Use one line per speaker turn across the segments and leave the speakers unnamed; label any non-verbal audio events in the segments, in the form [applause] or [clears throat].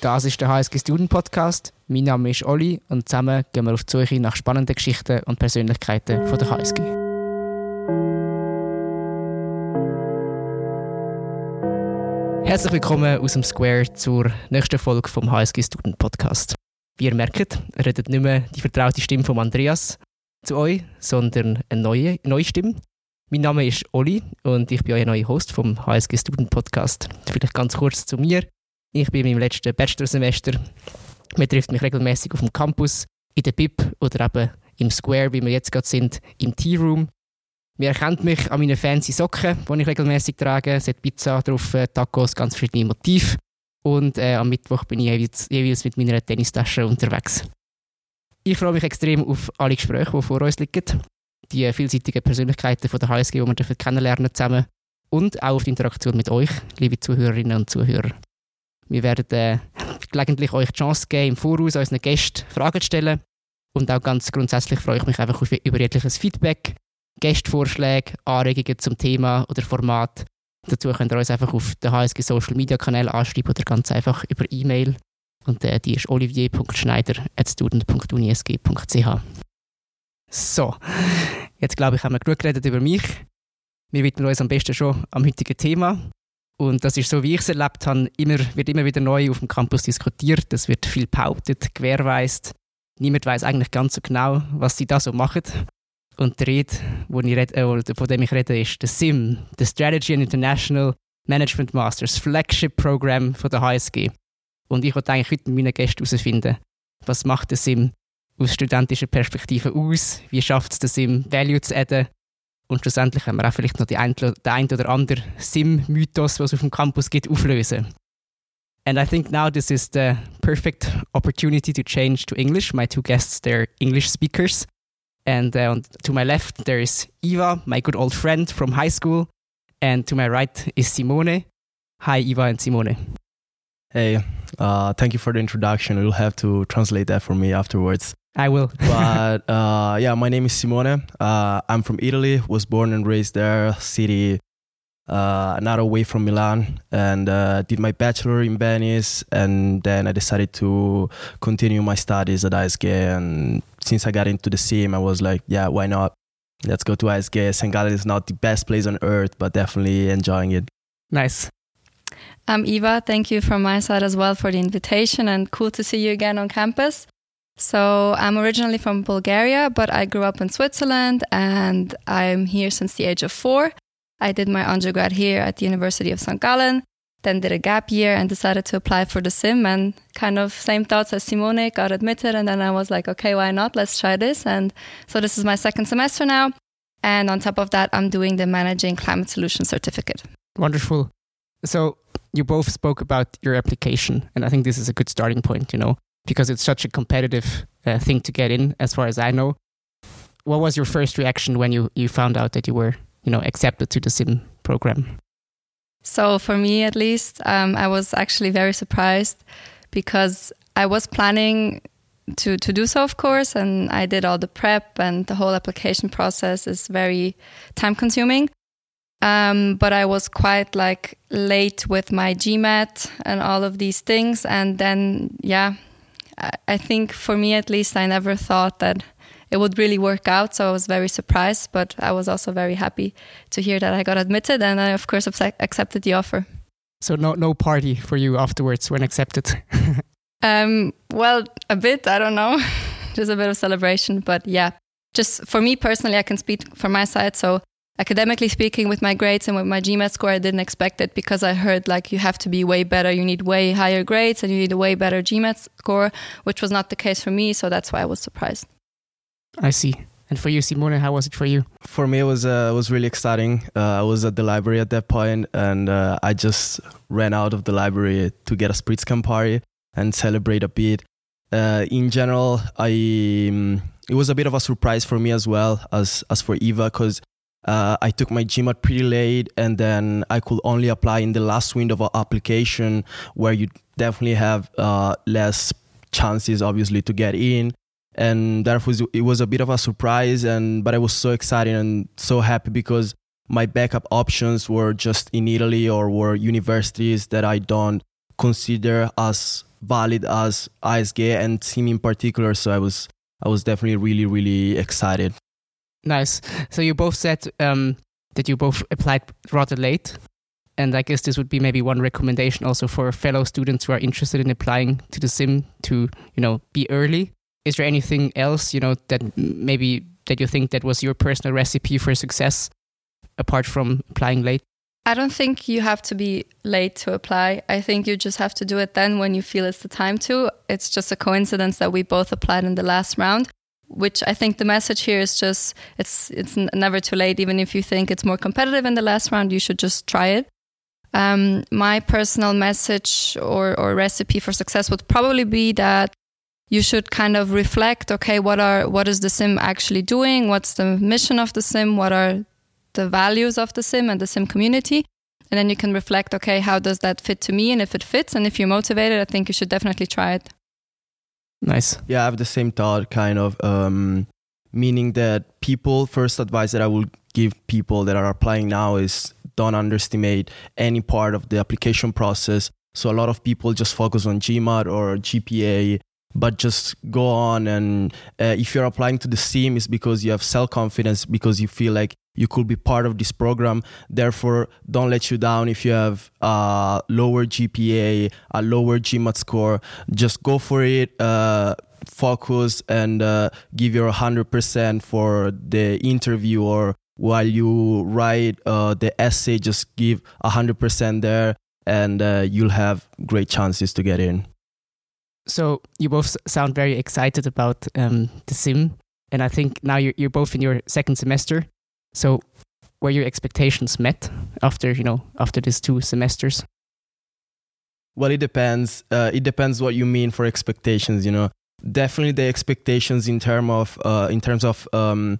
Das ist der HSG Student Podcast. Mein Name ist Olli und zusammen gehen wir auf die Suche nach spannenden Geschichten und Persönlichkeiten von der HSG. Herzlich willkommen aus dem Square zur nächsten Folge vom HSG Student Podcast. Wie ihr merkt, redet nicht mehr die vertraute Stimme von Andreas zu euch, sondern eine neue, neue Stimme. Mein Name ist Olli und ich bin euer neuer Host vom HSG Student Podcast. Vielleicht ganz kurz zu mir. Ich bin in meinem letzten Bachelorsemester. Man trifft mich regelmäßig auf dem Campus, in der BIP oder eben im Square, wie wir jetzt gerade sind, im Tea Room. Man erkennt mich an meinen fancy Socken, die ich regelmäßig trage. Es hat Pizza drauf, äh, Tacos, ganz verschiedene Motive. Und äh, am Mittwoch bin ich jeweils, jeweils mit meiner Tennistasche unterwegs. Ich freue mich extrem auf alle Gespräche, die vor uns liegen. Die vielseitigen Persönlichkeiten der HSG, die wir kennenlernen zusammen. Und auch auf die Interaktion mit euch, liebe Zuhörerinnen und Zuhörer. Wir werden äh, gelegentlich euch die Chance geben, im Voraus unseren Gästen Fragen zu stellen. Und auch ganz grundsätzlich freue ich mich einfach auf, über jegliches Feedback, Gästvorschläge, Anregungen zum Thema oder Format. Dazu könnt ihr uns einfach auf den HSG Social Media Kanal anschreiben oder ganz einfach über E-Mail. Und äh, die ist olivier.schneider.student.unisg.ch. So, jetzt glaube ich, haben wir genug geredet über mich. Wir widmen uns am besten schon am heutigen Thema. Und das ist so, wie ich es erlebt habe, immer, wird immer wieder neu auf dem Campus diskutiert. Es wird viel behauptet, gewährweist. Niemand weiß eigentlich ganz so genau, was sie da so machen. Und der Rede, wo ich rede, äh, von dem ich rede, ist der SIM, der Strategy and International Management Masters, Flagship Program von der HSG. Und ich wollte eigentlich heute mit meinen Gästen herausfinden, was macht der SIM aus studentischer Perspektive aus? Wie schafft es der SIM, Value zu adden? Und schlussendlich können wir auch vielleicht noch die ein, den ein oder anderen SIM-Mythos, was es auf dem Campus gibt, auflösen. And I think now this is the perfect opportunity to change to English. My two guests, they're English speakers. And uh, to my left, there is Eva, my good old friend from high school. And to my right is Simone. Hi, Eva and Simone.
Hey, uh, thank you for the introduction. You'll have to translate that for me afterwards.
I will. [laughs]
but uh, yeah, my name is Simone. Uh, I'm from Italy. Was born and raised there. City uh, not away from Milan, and uh, did my bachelor in Venice. And then I decided to continue my studies at ISG. And since I got into the sim, I was like, yeah, why not? Let's go to ISG. St. Gallen is not the best place on earth, but definitely enjoying it.
Nice.
I'm Eva. Thank you from my side as well for the invitation and cool to see you again on campus. So, I'm originally from Bulgaria, but I grew up in Switzerland and I'm here since the age of four. I did my undergrad here at the University of St. Gallen, then did a gap year and decided to apply for the sim and kind of same thoughts as Simone, got admitted. And then I was like, okay, why not? Let's try this. And so this is my second semester now. And on top of that, I'm doing the Managing Climate Solution certificate.
Wonderful. So you both spoke about your application, and I think this is a good starting point, you know, because it's such a competitive uh, thing to get in, as far as I know. What was your first reaction when you, you found out that you were, you know, accepted to the SIM program?
So for me, at least, um, I was actually very surprised because I was planning to to do so, of course, and I did all the prep, and the whole application process is very time consuming. Um, but I was quite like late with my GMAT and all of these things. And then, yeah, I, think for me at least, I never thought that it would really work out. So I was very surprised, but I was also very happy to hear that I got admitted. And I, of course, accepted the offer.
So no, no party for you afterwards when accepted. [laughs]
um, well, a bit. I don't know, [laughs] just a bit of celebration. But yeah, just for me personally, I can speak from my side. So academically speaking with my grades and with my gmat score i didn't expect it because i heard like you have to be way better. You need way higher grades and you need a way better gmat score which was not the case for me so that's why i was surprised.
I see. And for you simone how was it for you?
For me it was uh, was really exciting. Uh, i was at the library at that point and uh, i just ran out of the library to get a spritz campari and celebrate a bit. Uh, in general i um, it was a bit of a surprise for me as well as as for eva because uh, I took my GMAT pretty late, and then I could only apply in the last window of application, where you definitely have uh, less chances, obviously, to get in. And therefore, it was a bit of a surprise, and but I was so excited and so happy because my backup options were just in Italy or were universities that I don't consider as valid as ISG and SIM in particular. So I was I was definitely really really excited.
Nice. So you both said um, that you both applied rather late. And I guess this would be maybe one recommendation also for fellow students who are interested in applying to the sim to, you know, be early. Is there anything else, you know, that maybe that you think that was your personal recipe for success apart from applying late?
I don't think you have to be late to apply. I think you just have to do it then when you feel it's the time to. It's just a coincidence that we both applied in the last round which I think the message here is just it's it's never too late. Even if you think it's more competitive in the last round, you should just try it. Um, my personal message or, or recipe for success would probably be that you should kind of reflect okay what are what is the sim actually doing? What's the mission of the sim? What are the values of the sim and the sim community? And then you can reflect okay how does that fit to me? And if it fits and if you're motivated i think you should definitely try it
Nice.
Yeah, I have the same thought, kind of, um, meaning that people, first advice that I will give people that are applying now is don't underestimate any part of the application process. So a lot of people just focus on GMAT or GPA, but just go on. And uh, if you're applying to the SIM, it's because you have self confidence, because you feel like you could be part of this program. Therefore, don't let you down if you have a lower GPA, a lower GMAT score. Just go for it. Uh, focus and uh, give your 100% for the interview or while you write uh, the essay just give 100% there and uh, you'll have great chances to get in
so you both sound very excited about um, the sim and i think now you're, you're both in your second semester so, were your expectations met after you know after these two semesters?
Well, it depends. Uh, it depends what you mean for expectations. You know, definitely the expectations in term of uh, in terms of um,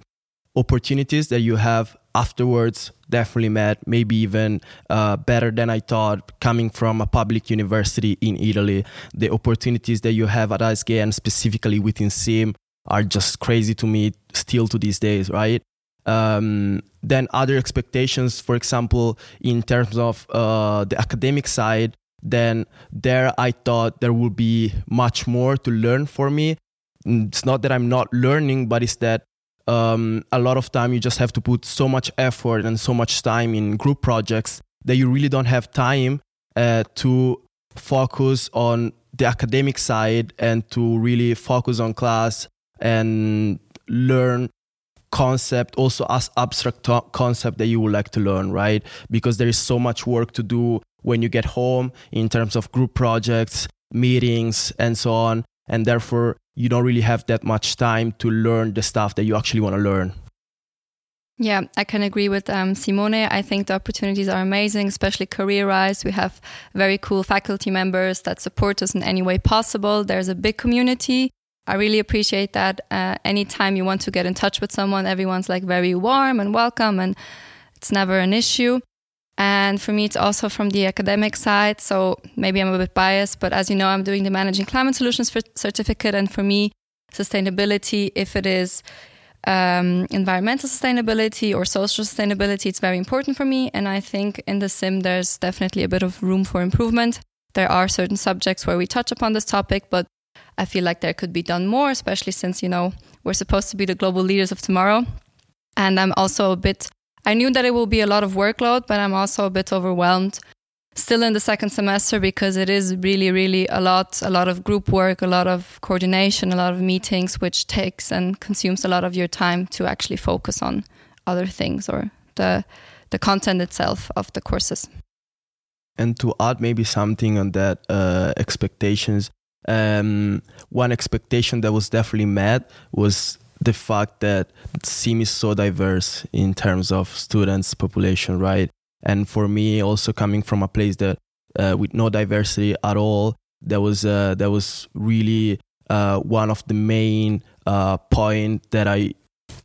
opportunities that you have afterwards definitely met maybe even uh, better than i thought coming from a public university in italy the opportunities that you have at isg and specifically within sim are just crazy to me still to these days right um, then other expectations, for example, in terms of uh, the academic side, then there I thought there would be much more to learn for me. It's not that I'm not learning, but it's that um, a lot of time you just have to put so much effort and so much time in group projects that you really don't have time uh, to focus on the academic side and to really focus on class and learn concept also as abstract concept that you would like to learn right because there is so much work to do when you get home in terms of group projects meetings and so on and therefore you don't really have that much time to learn the stuff that you actually want to learn
yeah, I can agree with um, Simone. I think the opportunities are amazing, especially career wise. We have very cool faculty members that support us in any way possible. There's a big community. I really appreciate that. Uh, anytime you want to get in touch with someone, everyone's like very warm and welcome, and it's never an issue. And for me, it's also from the academic side. So maybe I'm a bit biased, but as you know, I'm doing the Managing Climate Solutions certificate. And for me, sustainability, if it is um, environmental sustainability or social sustainability, it's very important for me. And I think in the sim, there's definitely a bit of room for improvement. There are certain subjects where we touch upon this topic, but I feel like there could be done more, especially since, you know, we're supposed to be the global leaders of tomorrow. And I'm also a bit, I knew that it will be a lot of workload, but I'm also a bit overwhelmed still in the second semester because it is really, really a lot, a lot of group work, a lot of coordination, a lot of meetings, which takes and consumes a lot of your time to actually focus on other things or the, the content itself of the courses.
And to add maybe something on that uh, expectations, um, one expectation that was definitely met was the fact that SIM is so diverse in terms of students population, right? And for me, also coming from a place that uh, with no diversity at all, that was uh, that was really uh, one of the main uh, point that I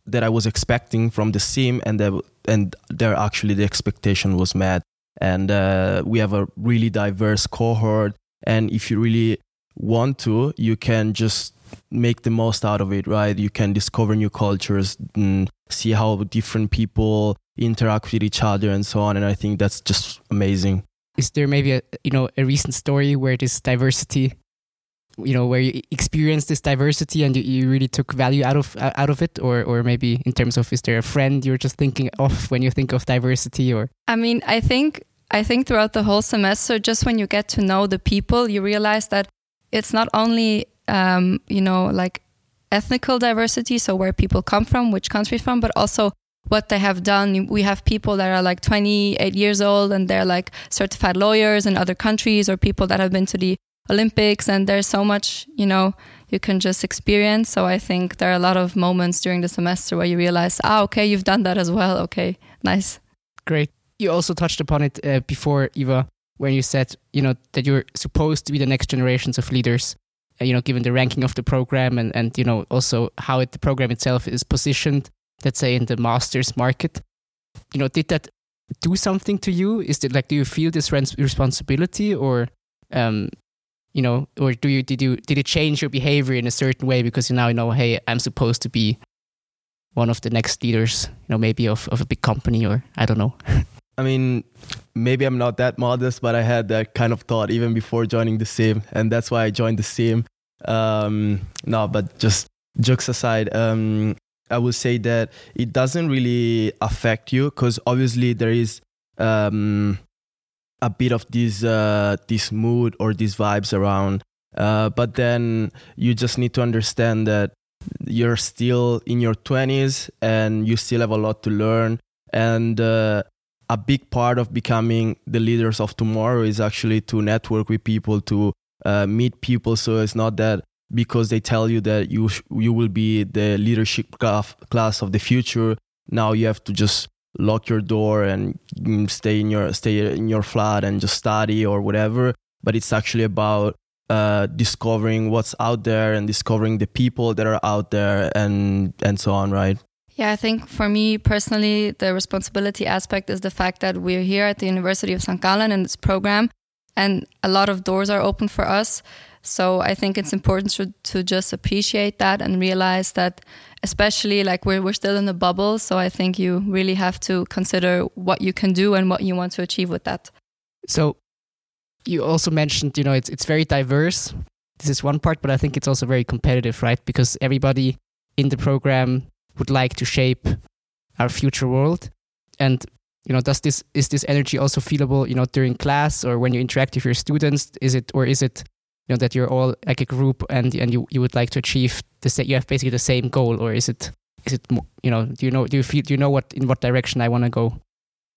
that I was expecting from the SIM, and that and there actually the expectation was met. And uh, we have a really diverse cohort, and if you really want to, you can just make the most out of it, right? You can discover new cultures and see how different people interact with each other and so on. And I think that's just amazing.
Is there maybe a you know a recent story where this diversity you know where you experienced this diversity and you, you really took value out of uh, out of it or or maybe in terms of is there a friend you're just thinking of when you think of diversity or
I mean I think I think throughout the whole semester just when you get to know the people you realize that it's not only um, you know like ethnical diversity so where people come from which country from but also what they have done we have people that are like 28 years old and they're like certified lawyers in other countries or people that have been to the Olympics, and there's so much, you know, you can just experience. So I think there are a lot of moments during the semester where you realize, ah, okay, you've done that as well. Okay, nice.
Great. You also touched upon it uh, before, Eva, when you said, you know, that you're supposed to be the next generations of leaders. Uh, you know, given the ranking of the program and, and you know also how it, the program itself is positioned, let's say in the masters market. You know, did that do something to you? Is it like do you feel this responsibility or um, you know, or do you did you did it change your behavior in a certain way because you now know, hey, I'm supposed to be one of the next leaders, you know, maybe of, of a big company or I don't know. [laughs]
I mean, maybe I'm not that modest, but I had that kind of thought even before joining the sim, and that's why I joined the sim. Um, no, but just jokes aside, um, I would say that it doesn't really affect you because obviously there is um, a bit of this uh, this mood or these vibes around. Uh, but then you just need to understand that you're still in your 20s and you still have a lot to learn. And uh, a big part of becoming the leaders of tomorrow is actually to network with people, to uh, meet people. So it's not that because they tell you that you sh- you will be the leadership class of the future. Now you have to just lock your door and stay in your stay in your flat and just study or whatever but it's actually about uh, discovering what's out there and discovering the people that are out there and and so on right
yeah i think for me personally the responsibility aspect is the fact that we're here at the university of st gallen in this program and a lot of doors are open for us so I think it's important to, to just appreciate that and realize that, especially like we're, we're still in the bubble. So I think you really have to consider what you can do and what you want to achieve with that.
So you also mentioned, you know, it's, it's very diverse. This is one part, but I think it's also very competitive, right? Because everybody in the program would like to shape our future world. And you know does this is this energy also feelable you know during class or when you interact with your students? Is it or is it you know that you're all like a group and and you, you would like to achieve the same you have basically the same goal? Or is it is it you know do you know do you feel do you know what in what direction i want to go?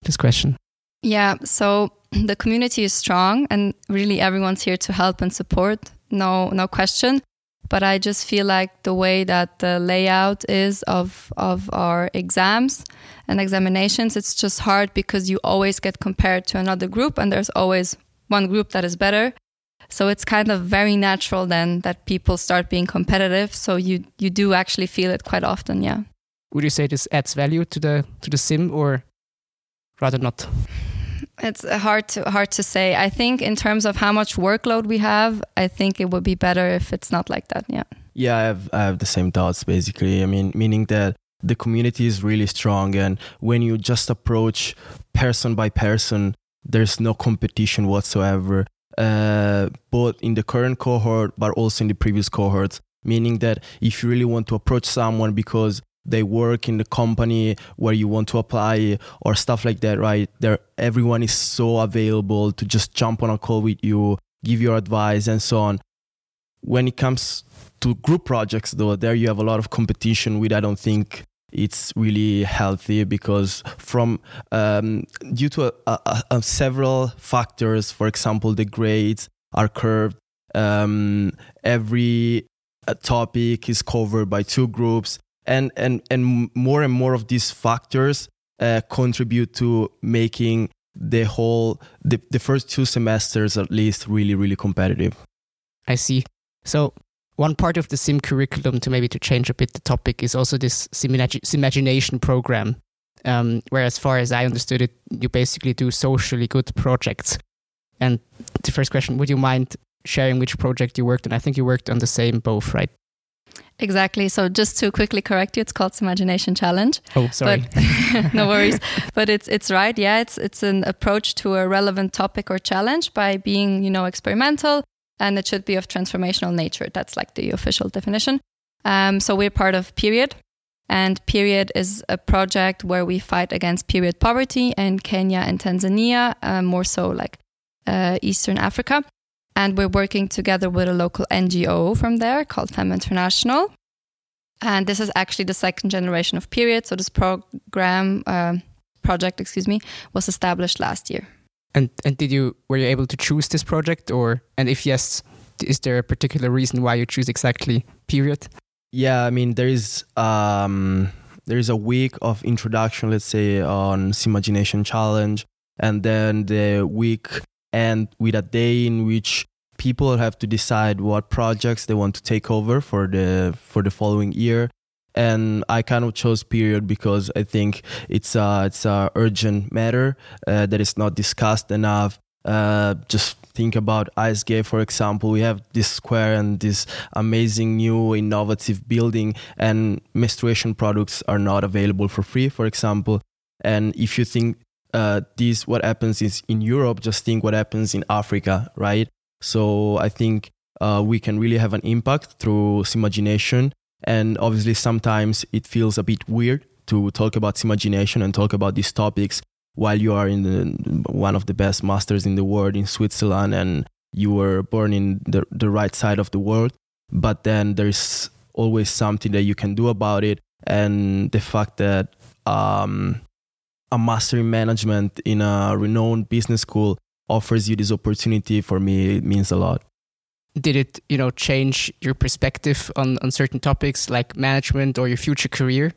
This question.
Yeah so [clears throat] the community is strong and really everyone's here to help and support. No no question but i just feel like the way that the layout is of of our exams and examinations it's just hard because you always get compared to another group and there's always one group that is better so it's kind of very natural then that people start being competitive. So you you do actually feel it quite often, yeah.
Would you say this adds value to the to the sim or rather not?
It's hard to hard to say. I think in terms of how much workload we have, I think it would be better if it's not like that. Yeah.
Yeah, I have I have the same thoughts basically. I mean, meaning that the community is really strong and when you just approach person by person, there's no competition whatsoever uh, both in the current cohort but also in the previous cohorts. Meaning that if you really want to approach someone because they work in the company where you want to apply or stuff like that, right? There, everyone is so available to just jump on a call with you, give your advice, and so on. When it comes to group projects, though, there you have a lot of competition, which I don't think it's really healthy because from um, due to a, a, a several factors for example the grades are curved um, every uh, topic is covered by two groups and and and more and more of these factors uh, contribute to making the whole the, the first two semesters at least really really competitive.
I see. So one part of the sim curriculum to maybe to change a bit the topic is also this SIM imagination program. Um, where as far as i understood it you basically do socially good projects. And the first question would you mind sharing which project you worked on? I think you worked on the same both right
Exactly. So just to quickly correct you, it's called Imagination Challenge.
Oh, sorry.
But, [laughs] no worries. But it's it's right. Yeah, it's it's an approach to a relevant topic or challenge by being you know experimental and it should be of transformational nature. That's like the official definition. Um, so we're part of Period, and Period is a project where we fight against period poverty in Kenya and Tanzania, uh, more so like uh, Eastern Africa. And we're working together with a local NGO from there called Femme International. And this is actually the second generation of Period. So this program, uh, project, excuse me, was established last year.
And and did you were you able to choose this project, or and if yes, is there a particular reason why you choose exactly Period?
Yeah, I mean there is um, there is a week of introduction, let's say on Imagination Challenge, and then the week end with a day in which people have to decide what projects they want to take over for the for the following year. And I kind of chose period because I think it's a it's a urgent matter uh, that is not discussed enough. Uh, just think about ISGA, for example. We have this square and this amazing new innovative building, and menstruation products are not available for free, for example. And if you think uh, this, what happens is in Europe, just think what happens in Africa, right? So I think uh, we can really have an impact through imagination. And obviously, sometimes it feels a bit weird to talk about imagination and talk about these topics while you are in the, one of the best masters in the world in Switzerland and you were born in the, the right side of the world. But then there's always something that you can do about it. And the fact that um, a master in management in a renowned business school offers you this opportunity for me it means a lot.
Did it you know change your perspective on on certain topics like management or your future career?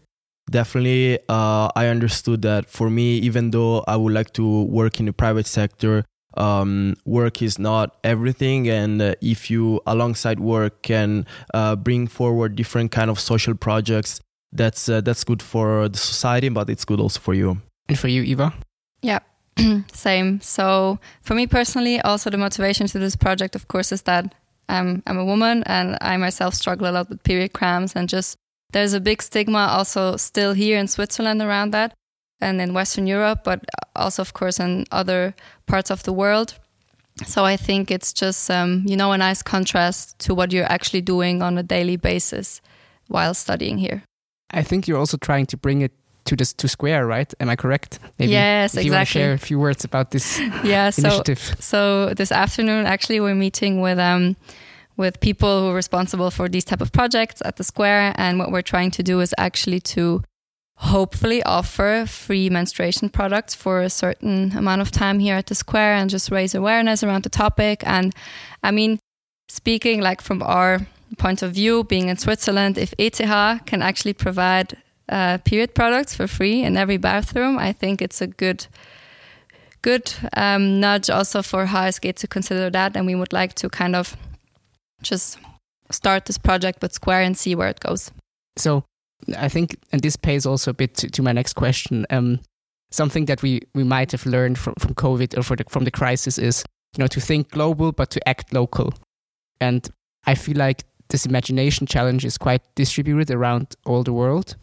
Definitely uh, i understood that for me even though i would like to work in the private sector um, work is not everything. And uh, if you alongside work can uh, bring forward different kind of social projects that's uh, that's good for the society but it's good also for you
and for you eva
yeah [clears throat] same so for me personally also the motivation to this project of course is that I'm, I'm a woman and i myself struggle a lot with period cramps and just there's a big stigma also still here in Switzerland around that and in Western Europe, but also, of course, in other parts of the world. So I think it's just, um, you know, a nice contrast to what you're actually doing on a daily basis while studying here.
I think you're also trying to bring it to this to Square, right? Am I correct?
Maybe yes,
if
exactly.
You want to share a few words about this [laughs]
yeah,
initiative.
So, so this afternoon, actually, we're meeting with um, with people who are responsible for these type of projects at the square and what we're trying to do is actually to hopefully offer free menstruation products for a certain amount of time here at the square and just raise awareness around the topic and i mean speaking like from our point of view being in switzerland if eth can actually provide uh, period products for free in every bathroom i think it's a good good um, nudge also for HSG to consider that and we would like to kind of just start this project with Square and see where it goes.
So I think, and this pays also a bit to, to my next question. Um, something that we, we might have learned from, from COVID or the, from the crisis is, you know, to think global but to act local. And I feel like this imagination challenge is quite distributed around all the world.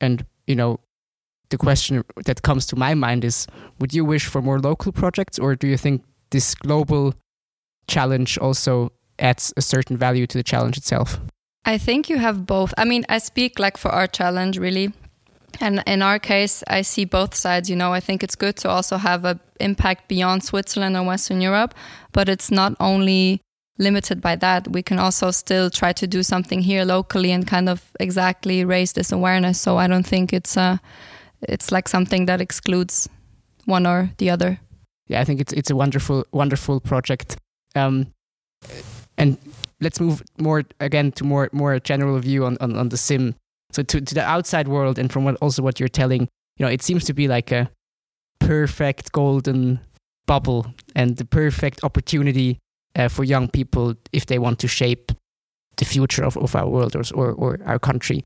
And, you know, the question that comes to my mind is would you wish for more local projects or do you think this global challenge also adds a certain value to the challenge itself?
I think you have both. I mean, I speak like for our challenge really. And in our case, I see both sides. You know, I think it's good to also have an impact beyond Switzerland and Western Europe, but it's not only limited by that. We can also still try to do something here locally and kind of exactly raise this awareness. So I don't think it's a, it's like something that excludes one or the other.
Yeah, I think it's it's a wonderful wonderful project. Um, and let's move more again to more more general view on, on, on the sim. So to, to the outside world and from what also what you're telling, you know, it seems to be like a perfect golden bubble and the perfect opportunity uh, for young people if they want to shape the future of, of our world or, or, or our country.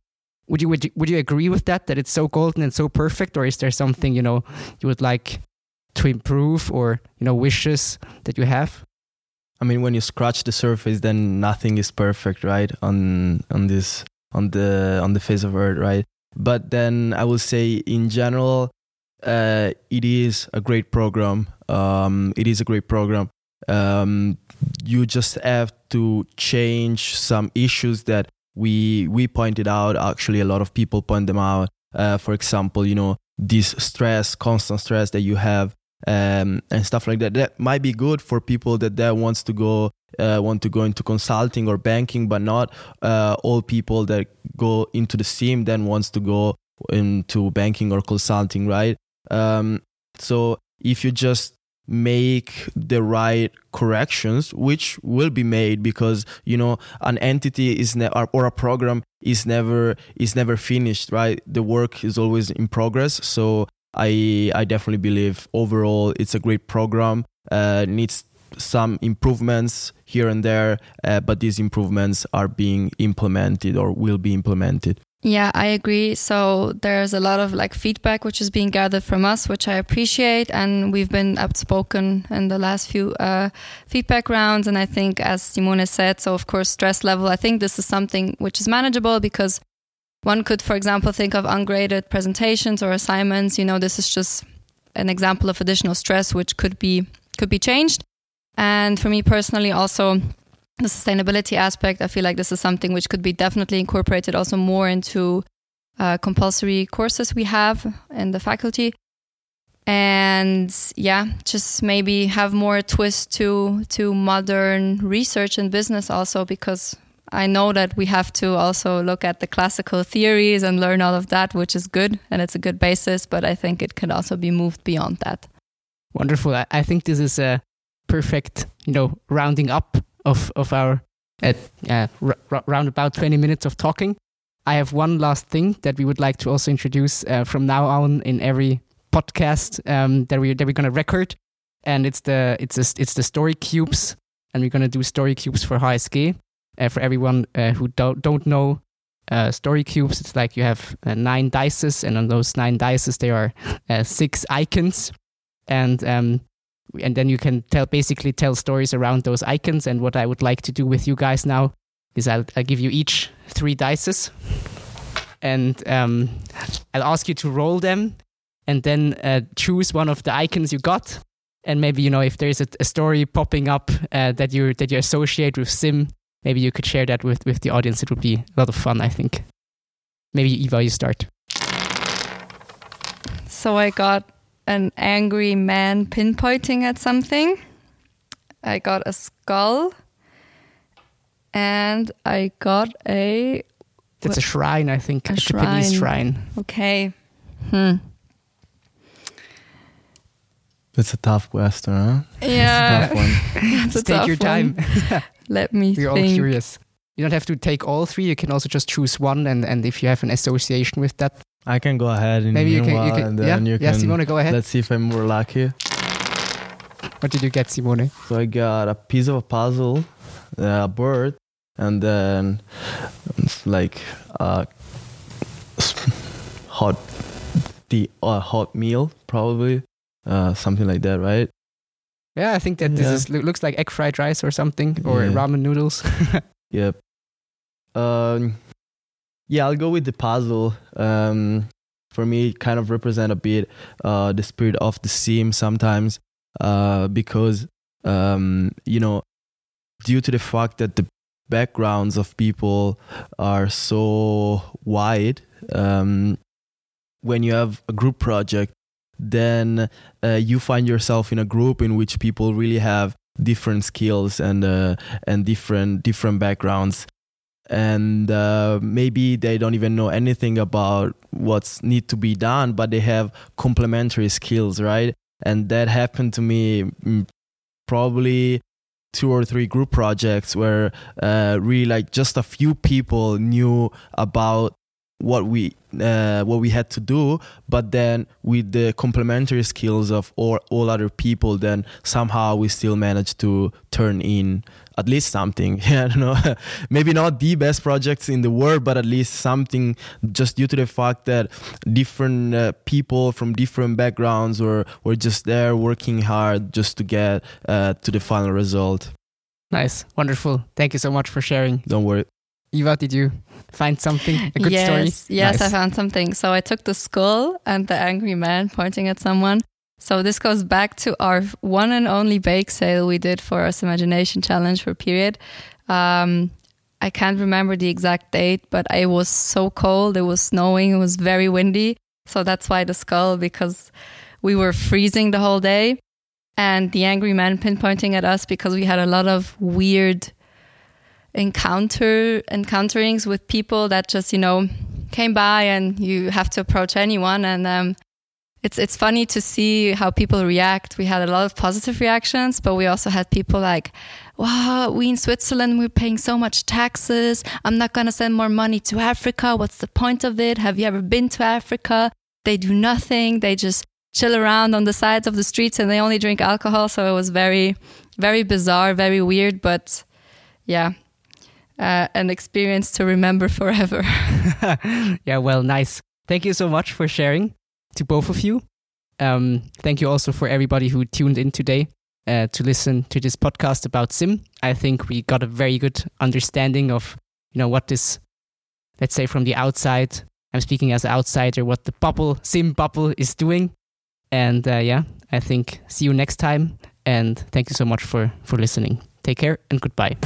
Would you, would you would you agree with that that it's so golden and so perfect, or is there something you know you would like to improve or you know wishes that you have?
I mean, when you scratch the surface, then nothing is perfect, right? On on this on the on the face of Earth, right? But then I will say, in general, uh, it is a great program. Um, it is a great program. um, you just have to change some issues that we we pointed out. Actually, a lot of people point them out. Uh, for example, you know this stress, constant stress that you have, um, and stuff like that. That might be good for people that that wants to go uh, want to go into consulting or banking, but not uh, all people that go into the SIM then wants to go into banking or consulting, right? Um, so if you just make the right corrections which will be made because you know an entity is never or a program is never is never finished right? The work is always in progress. So i i definitely believe overall it's a great program uh, needs some improvements here and there uh, but these improvements are being implemented or will be implemented
yeah, I agree. So there's a lot of like feedback which is being gathered from us, which I appreciate, and we've been outspoken in the last few uh, feedback rounds. And I think, as Simone said, so of course stress level. I think this is something which is manageable because one could, for example, think of ungraded presentations or assignments. You know, this is just an example of additional stress which could be could be changed. And for me personally, also the sustainability aspect, I feel like this is something which could be definitely incorporated also more into uh, compulsory courses we have in the faculty. And yeah, just maybe have more twist to to modern research and business also because I know that we have to also look at the classical theories and learn all of that, which is good and it's a good basis. But I think it could also be moved beyond that.
Wonderful. I think this is a perfect, you know, rounding up of of our at uh, r- round about 20 minutes of talking. I have one last thing that we would like to also introduce uh, from now on in every podcast um, that we that we're gonna record, and it's the it's a, it's the story cubes, and we're gonna do story cubes for HSG. Uh, for everyone uh, who don't don't know uh, story cubes, it's like you have uh, nine dices, and on those nine dices there are uh, six icons, and um, and then you can tell basically tell stories around those icons. And what I would like to do with you guys now is I'll, I'll give you each three dices, and um, I'll ask you to roll them, and then uh, choose one of the icons you got. And maybe you know if there's a, a story popping up uh, that you that you associate with Sim, maybe you could share that with with the audience. It would be a lot of fun, I think. Maybe Eva, you start.
So I got an angry man pinpointing at something. I got a skull. And I got a.
That's a shrine, I think.
A,
a
shrine.
Japanese shrine.
Okay. Hmm.
It's a tough question, huh?
Yeah.
It's a tough one. [laughs]
That's a
Take your time. [laughs]
Let me
We're all curious. You don't have to take all three. You can also just choose one, and, and if you have an association with that,
I can go ahead and
maybe you can. You can
and
yeah,
then you
yeah,
can.
Simone, go ahead.
Let's see if I'm more lucky.
What did you get, Simone?
So I got a piece of a puzzle, uh, a bird, and then it's like a hot the uh, hot meal probably uh, something like that, right?
Yeah, I think that this
Yeah.
is looks like egg fried rice or something, or
Yeah.
ramen noodles. [laughs]
Yep. Um, yeah, I'll go with the puzzle. Um, for me, kind of represent a bit uh, the spirit of the sim sometimes, uh, because um, you know, due to the fact that the backgrounds of people are so wide, um, when you have a group project, then uh, you find yourself in a group in which people really have different skills and uh, and different different backgrounds and uh, maybe they don't even know anything about what's need to be done but they have complementary skills right? And that happened to me mm, probably two or three group projects where uh, really like just a few people knew about what we uh, what we had to do but then with the complementary skills of all, all other people then somehow we still managed to turn in at least something [laughs] yeah, I don't know [laughs] maybe not the best projects in the world but at least something just due to the fact that different uh, people from different backgrounds were, were just there working hard just to get uh, to the final result
nice, wonderful. Thank you so much for sharing.
don't worry
Eva, did you find something? A good
yes,
story?
Yes,
Nice.
I found something. So I took the skull and the angry man pointing at someone, So this goes back to our one and only bake sale we did for our Imagination Challenge for period. Um, I can't remember the exact date, but it was so cold. It was snowing. It was very windy. So that's why the skull, because we were freezing the whole day. And the angry man pinpointing at us because we had a lot of weird encounter encounterings with people that just, you know, came by and you have to approach anyone. And um, it's it's funny to see how people react. We had a lot of positive reactions, but we also had people like, wow, we in Switzerland, we're paying so much taxes. I'm not going to send more money to Africa. What's the point of it? Have you ever been to Africa? They do nothing. They just chill around on the sides of the streets and they only drink alcohol. So it was very, very bizarre, very weird, but yeah, uh, an experience to remember forever. [laughs] [laughs]
yeah, well, nice. Thank you so much for sharing to both of you. Um, thank you also for everybody who tuned in today uh, to listen to this podcast about sim. I think we got a very good understanding of you know what this, let's say from the outside. I'm speaking as an outsider. What the bubble sim bubble is doing, and uh, yeah, I think see you next time. And thank you so much for for listening. Take care and goodbye.